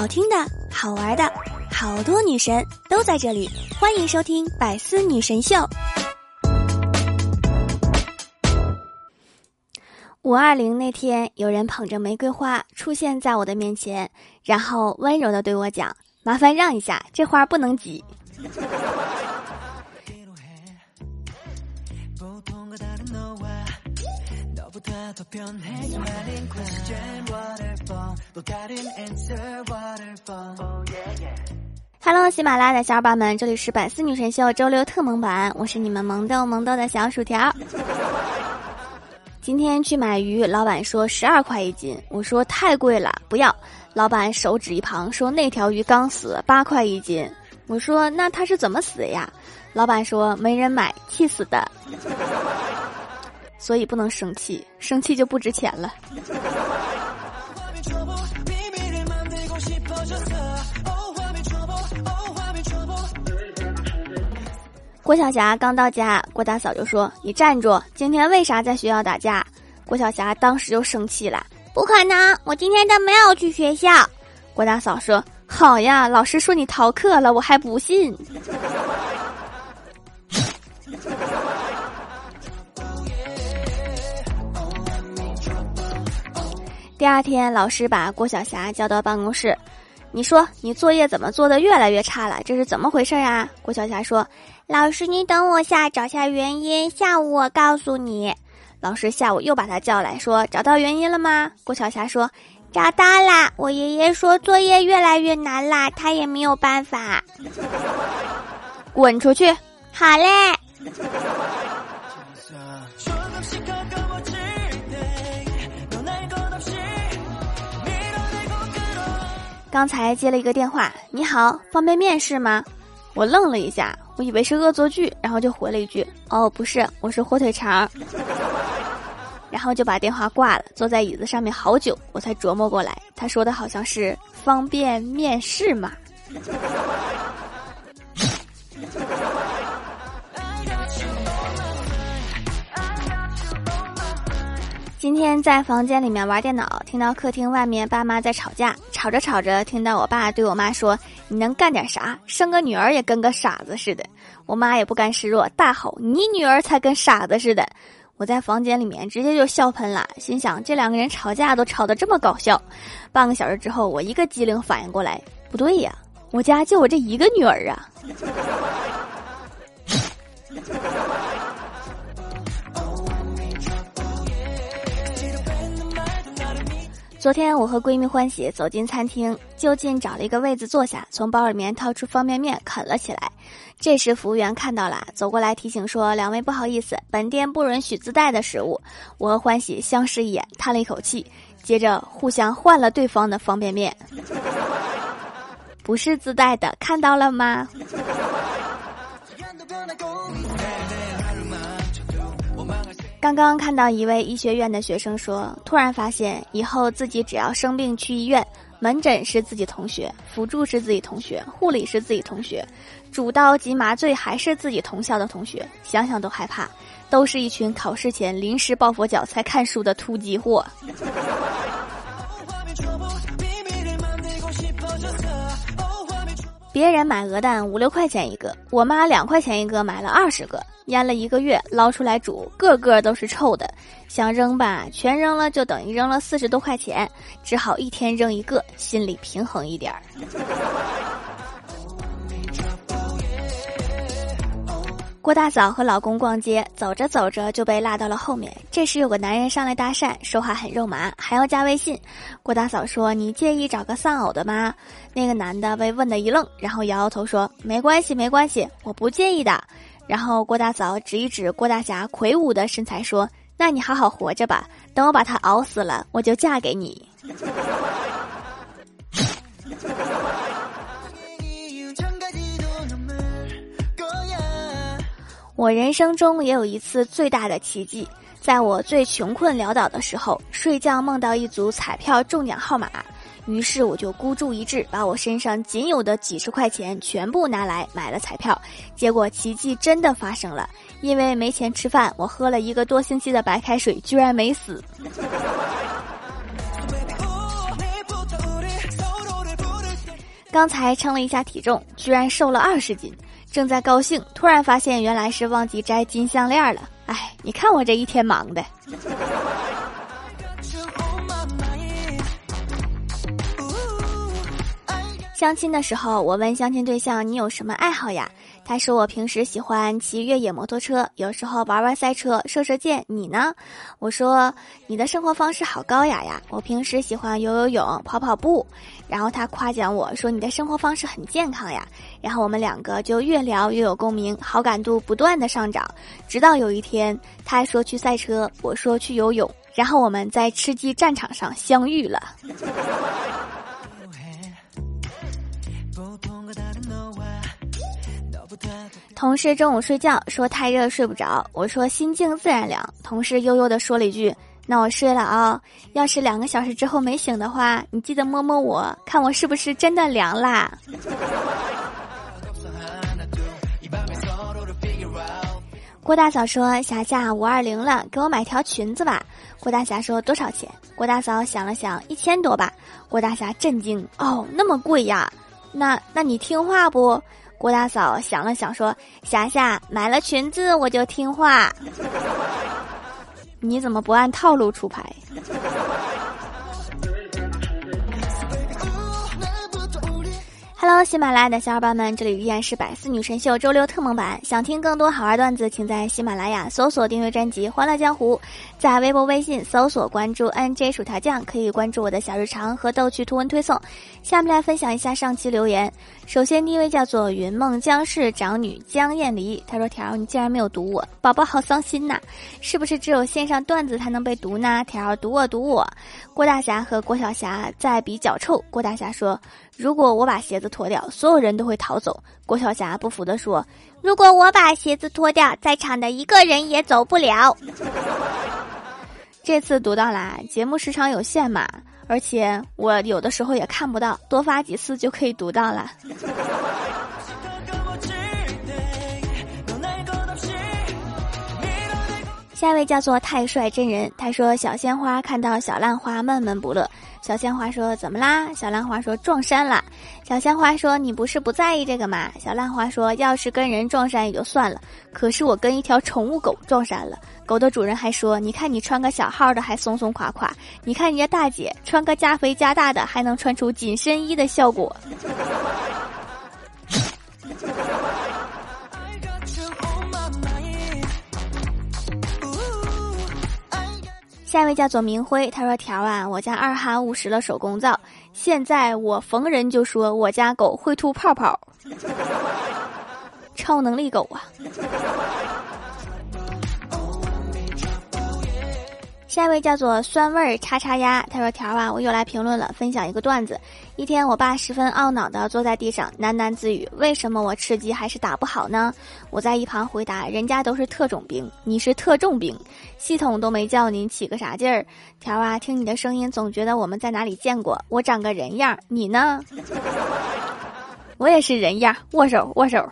好听的、好玩的，好多女神都在这里，欢迎收听《百思女神秀》。五二零那天，有人捧着玫瑰花出现在我的面前，然后温柔的对我讲：“麻烦让一下，这花不能挤。”哈喽，喜马拉雅的小伙伴们，这里是百思女神秀周六特萌版，我是你们萌豆萌豆的小薯条。今天去买鱼，老板说十二块一斤，我说太贵了，不要。老板手指一旁说那条鱼刚死，八块一斤。我说那他是怎么死的呀？老板说没人买，气死的。所以不能生气，生气就不值钱了。郭晓霞刚到家，郭大嫂就说：“你站住！今天为啥在学校打架？”郭晓霞当时就生气了：“不可能，我今天都没有去学校。”郭大嫂说：“好呀，老师说你逃课了，我还不信。”第二天，老师把郭晓霞叫到办公室，你说你作业怎么做的越来越差了？这是怎么回事啊？郭晓霞说：“老师，你等我下找下原因，下午我告诉你。”老师下午又把他叫来说：“找到原因了吗？”郭晓霞说：“找到啦，我爷爷说作业越来越难啦，他也没有办法。”滚出去！好嘞。刚才接了一个电话，你好，方便面是吗？我愣了一下，我以为是恶作剧，然后就回了一句：“哦，不是，我是火腿肠。”然后就把电话挂了，坐在椅子上面好久，我才琢磨过来，他说的好像是方便面试嘛。今天在房间里面玩电脑，听到客厅外面爸妈在吵架，吵着吵着，听到我爸对我妈说：“你能干点啥？生个女儿也跟个傻子似的。”我妈也不甘示弱，大吼：“你女儿才跟傻子似的！”我在房间里面直接就笑喷了，心想这两个人吵架都吵得这么搞笑。半个小时之后，我一个机灵反应过来，不对呀，我家就我这一个女儿啊。昨天我和闺蜜欢喜走进餐厅，就近找了一个位子坐下，从包里面掏出方便面啃了起来。这时服务员看到了，走过来提醒说：“两位不好意思，本店不允许自带的食物。”我和欢喜相视一眼，叹了一口气，接着互相换了对方的方便面。不是自带的，看到了吗？刚刚看到一位医学院的学生说，突然发现以后自己只要生病去医院，门诊是自己同学，辅助是自己同学，护理是自己同学，主刀及麻醉还是自己同校的同学，想想都害怕，都是一群考试前临时抱佛脚才看书的突击货。别人买鹅蛋五六块钱一个，我妈两块钱一个买了二十个，腌了一个月，捞出来煮，个个都是臭的。想扔吧，全扔了就等于扔了四十多块钱，只好一天扔一个，心里平衡一点儿。郭大嫂和老公逛街，走着走着就被落到了后面。这时有个男人上来搭讪，说话很肉麻，还要加微信。郭大嫂说：“你介意找个丧偶的吗？”那个男的被问的一愣，然后摇摇头说：“没关系，没关系，我不介意的。”然后郭大嫂指一指郭大侠魁梧的身材说：“那你好好活着吧，等我把他熬死了，我就嫁给你。”我人生中也有一次最大的奇迹，在我最穷困潦倒的时候，睡觉梦到一组彩票中奖号码，于是我就孤注一掷，把我身上仅有的几十块钱全部拿来买了彩票，结果奇迹真的发生了，因为没钱吃饭，我喝了一个多星期的白开水，居然没死。刚才称了一下体重，居然瘦了二十斤，正在高兴，突然发现原来是忘记摘金项链了。哎，你看我这一天忙的。相亲的时候，我问相亲对象你有什么爱好呀？他说我平时喜欢骑越野摩托车，有时候玩玩赛车、射射箭。你呢？我说你的生活方式好高雅呀。我平时喜欢游游泳、跑跑步。然后他夸奖我说你的生活方式很健康呀。然后我们两个就越聊越有共鸣，好感度不断的上涨。直到有一天，他说去赛车，我说去游泳，然后我们在吃鸡战场上相遇了。同事中午睡觉说太热睡不着，我说心静自然凉。同事悠悠的说了一句：“那我睡了啊，要是两个小时之后没醒的话，你记得摸摸我，看我是不是真的凉啦。”郭大嫂说：“霞霞五二零了，给我买条裙子吧。”郭大侠说：“多少钱？”郭大嫂想了想：“一千多吧。”郭大侠震惊：“哦，那么贵呀？那那你听话不？”郭大嫂想了想说：“霞霞买了裙子，我就听话。你怎么不按套路出牌？”嗨喜马拉雅的小伙伴们，这里依然是百思女神秀周六特蒙版。想听更多好玩段子，请在喜马拉雅搜索订阅专辑《欢乐江湖》，在微博、微信搜索关注 NJ 薯条酱，可以关注我的小日常和逗趣图文推送。下面来分享一下上期留言。首先，第一位叫做云梦江氏长女江艳离，她说：“条，你竟然没有读我，宝宝好伤心呐！是不是只有线上段子才能被读呢？条，读我，读我。”郭大侠和郭晓霞在比脚臭。郭大侠说。如果我把鞋子脱掉，所有人都会逃走。郭晓霞不服地说：“如果我把鞋子脱掉，在场的一个人也走不了。”这次读到啦，节目时长有限嘛，而且我有的时候也看不到，多发几次就可以读到了。下一位叫做太帅真人，他说：“小鲜花看到小浪花闷闷不乐。”小鲜花说：“怎么啦？”小浪花说：“撞衫了。”小鲜花说：“你不是不在意这个吗？”小浪花说：“要是跟人撞衫也就算了，可是我跟一条宠物狗撞衫了。狗的主人还说：‘你看你穿个小号的还松松垮垮，你看人家大姐穿个加肥加大的还能穿出紧身衣的效果。’”下一位叫做明辉，他说：“条啊，我家二哈误食了手工皂，现在我逢人就说我家狗会吐泡泡，超能力狗啊。”下一位叫做酸味儿叉叉鸭，他说：“条啊，我又来评论了，分享一个段子。一天，我爸十分懊恼的坐在地上喃喃自语：为什么我吃鸡还是打不好呢？我在一旁回答：人家都是特种兵，你是特重兵，系统都没叫你起个啥劲儿。条啊，听你的声音总觉得我们在哪里见过。我长个人样，你呢？我也是人样，握手握手。”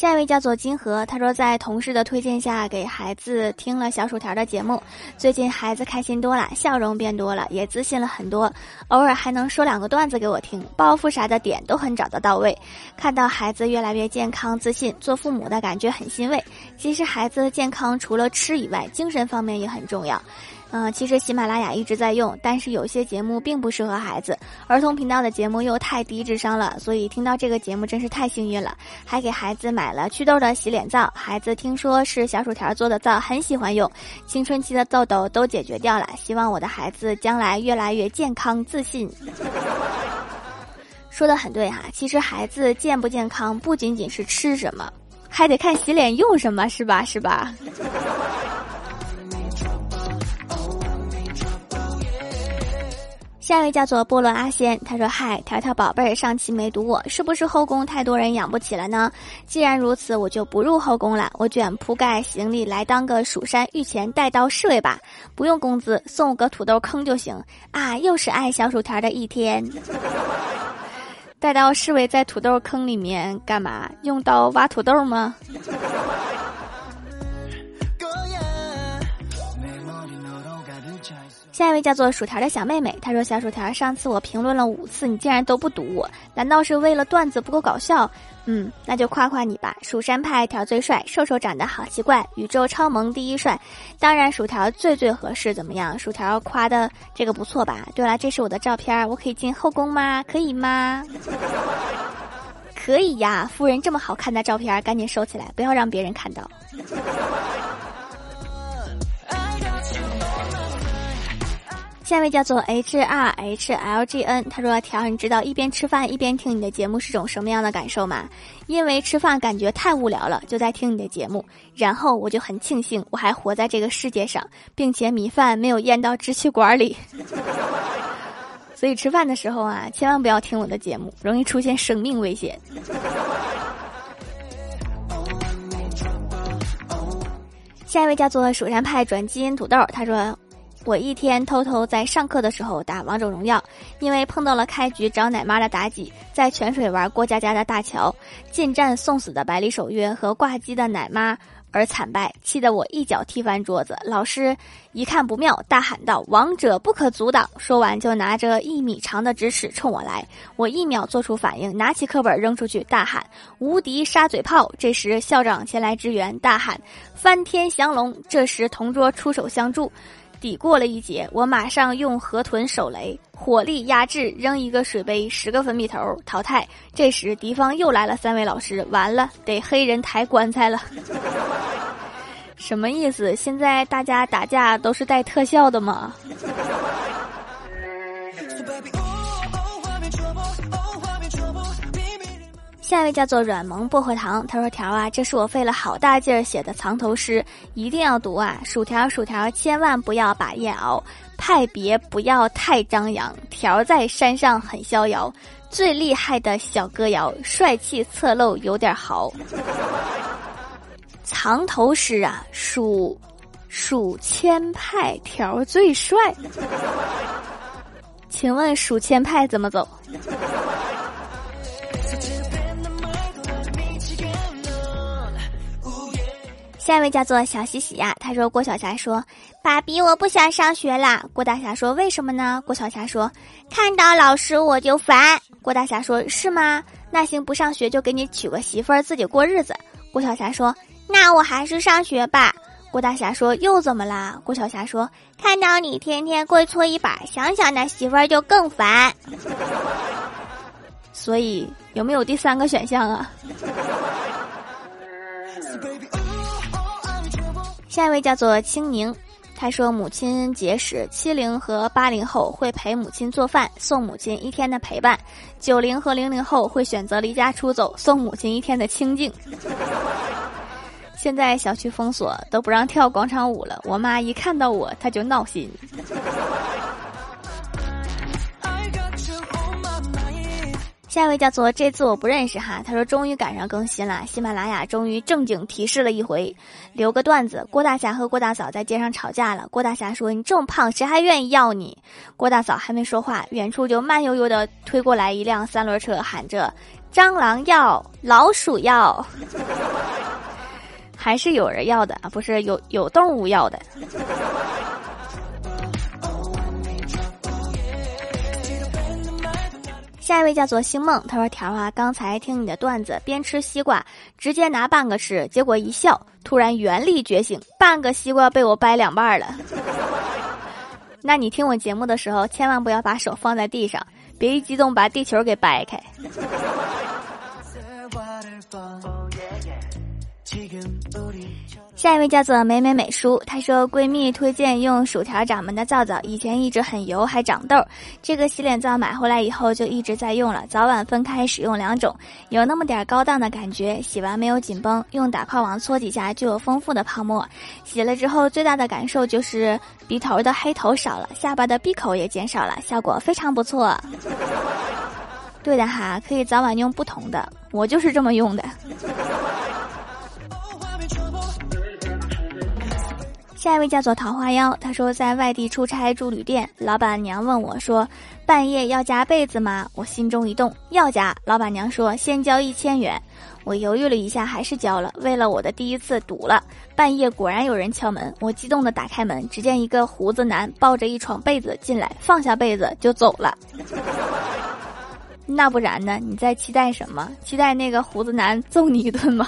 下一位叫做金河，他说在同事的推荐下给孩子听了小薯条的节目，最近孩子开心多了，笑容变多了，也自信了很多，偶尔还能说两个段子给我听，包袱啥的点都很找得到位。看到孩子越来越健康自信，做父母的感觉很欣慰。其实孩子健康除了吃以外，精神方面也很重要。嗯，其实喜马拉雅一直在用，但是有些节目并不适合孩子，儿童频道的节目又太低智商了，所以听到这个节目真是太幸运了，还给孩子买了祛痘的洗脸皂，孩子听说是小薯条做的皂，很喜欢用，青春期的痘痘都解决掉了，希望我的孩子将来越来越健康自信。说的很对哈，其实孩子健不健康不仅仅是吃什么，还得看洗脸用什么，是吧？是吧？下一位叫做菠萝阿仙，他说：“嗨，条条宝贝儿，上期没读我，是不是后宫太多人养不起了呢？既然如此，我就不入后宫了，我卷铺盖行李来当个蜀山御前带刀侍卫吧，不用工资，送个土豆坑就行啊！又是爱小薯条的一天。带刀侍卫在土豆坑里面干嘛？用刀挖土豆吗？”下一位叫做薯条的小妹妹，她说：“小薯条，上次我评论了五次，你竟然都不读我，难道是为了段子不够搞笑？嗯，那就夸夸你吧。蜀山派条最帅，瘦瘦长得好奇怪，宇宙超萌第一帅，当然薯条最最合适。怎么样？薯条夸的这个不错吧？对了，这是我的照片，我可以进后宫吗？可以吗？可以呀，夫人这么好看的照片，赶紧收起来，不要让别人看到。”下一位叫做 H R H L G N，他说：“条，你知道一边吃饭一边听你的节目是种什么样的感受吗？因为吃饭感觉太无聊了，就在听你的节目，然后我就很庆幸我还活在这个世界上，并且米饭没有咽到支气管里。所以吃饭的时候啊，千万不要听我的节目，容易出现生命危险。”下一位叫做蜀山派转基因土豆，他说。我一天偷偷在上课的时候打王者荣耀，因为碰到了开局找奶妈的妲己，在泉水玩过家家的大乔，近战送死的百里守约和挂机的奶妈而惨败，气得我一脚踢翻桌子。老师一看不妙，大喊道：“王者不可阻挡！”说完就拿着一米长的直尺冲我来，我一秒做出反应，拿起课本扔出去，大喊：“无敌沙嘴炮！”这时校长前来支援，大喊：“翻天降龙！”这时同桌出手相助。抵过了一劫，我马上用河豚手雷火力压制，扔一个水杯，十个粉笔头淘汰。这时敌方又来了三位老师，完了得黑人抬棺材了。什么意思？现在大家打架都是带特效的吗？下一位叫做软萌薄荷糖，他说：“条啊，这是我费了好大劲儿写的藏头诗，一定要读啊！薯条薯条，千万不要把夜熬，派别不要太张扬。条在山上很逍遥，最厉害的小歌谣，帅气侧漏有点豪。藏头诗啊，数数千派条最帅，请问数千派怎么走？”下一位叫做小喜喜呀，他说郭晓霞说：“爸比，我不想上学啦。”郭大侠说：“为什么呢？”郭晓霞说：“看到老师我就烦。”郭大侠说：“是吗？那行不上学就给你娶个媳妇儿自己过日子。”郭晓霞说：“那我还是上学吧。”郭大侠说：“又怎么啦？”郭晓霞说：“看到你天天跪搓衣板，想想那媳妇儿就更烦。”所以有没有第三个选项啊？下一位叫做青宁，他说母亲节时，七零和八零后会陪母亲做饭，送母亲一天的陪伴；九零和零零后会选择离家出走，送母亲一天的清静。现在小区封锁，都不让跳广场舞了。我妈一看到我，她就闹心。下一位叫做这次我不认识哈，他说终于赶上更新了，喜马拉雅终于正经提示了一回，留个段子。郭大侠和郭大嫂在街上吵架了，郭大侠说：“你这么胖，谁还愿意要你？”郭大嫂还没说话，远处就慢悠悠的推过来一辆三轮车，喊着：“蟑螂要，老鼠要，还是有人要的啊？不是有有动物要的。”下一位叫做星梦，他说：“条啊，刚才听你的段子，边吃西瓜，直接拿半个吃，结果一笑，突然原力觉醒，半个西瓜被我掰两半了。那你听我节目的时候，千万不要把手放在地上，别一激动把地球给掰开。”下一位叫做美美美叔，她说闺蜜推荐用薯条掌门的皂皂，以前一直很油还长痘，这个洗脸皂买回来以后就一直在用了，早晚分开使用两种，有那么点高档的感觉，洗完没有紧绷，用打泡网搓几下就有丰富的泡沫，洗了之后最大的感受就是鼻头的黑头少了，下巴的闭口也减少了，效果非常不错。对的哈，可以早晚用不同的，我就是这么用的。下一位叫做桃花妖，他说在外地出差住旅店，老板娘问我说：“半夜要加被子吗？”我心中一动，要加。老板娘说：“先交一千元。”我犹豫了一下，还是交了。为了我的第一次，赌了。半夜果然有人敲门，我激动的打开门，只见一个胡子男抱着一床被子进来，放下被子就走了。那不然呢？你在期待什么？期待那个胡子男揍你一顿吗？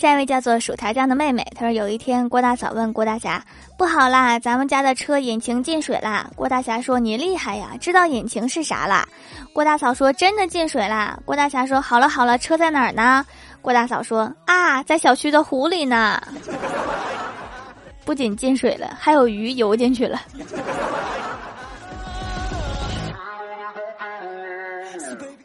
下一位叫做薯条酱的妹妹，她说有一天郭大嫂问郭大侠：“不好啦，咱们家的车引擎进水啦。”郭大侠说：“你厉害呀，知道引擎是啥啦？”郭大嫂说：“真的进水啦。”郭大侠说：“好了好了，车在哪儿呢？”郭大嫂说：“啊，在小区的湖里呢。”不仅进水了，还有鱼游进去了。